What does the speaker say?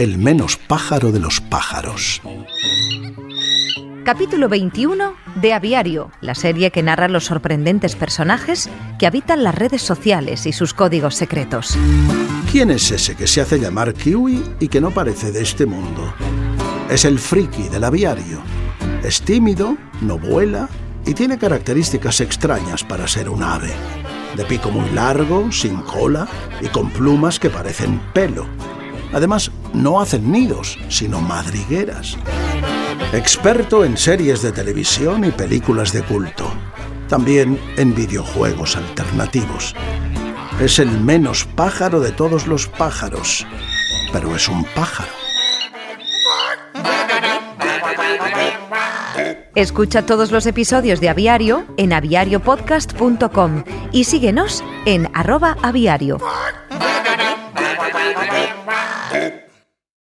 el menos pájaro de los pájaros. Capítulo 21 de Aviario, la serie que narra los sorprendentes personajes que habitan las redes sociales y sus códigos secretos. ¿Quién es ese que se hace llamar Kiwi y que no parece de este mundo? Es el friki del aviario. Es tímido, no vuela y tiene características extrañas para ser un ave. De pico muy largo, sin cola y con plumas que parecen pelo. Además, no hacen nidos, sino madrigueras. Experto en series de televisión y películas de culto. También en videojuegos alternativos. Es el menos pájaro de todos los pájaros, pero es un pájaro. Escucha todos los episodios de Aviario en aviariopodcast.com y síguenos en arroba aviario.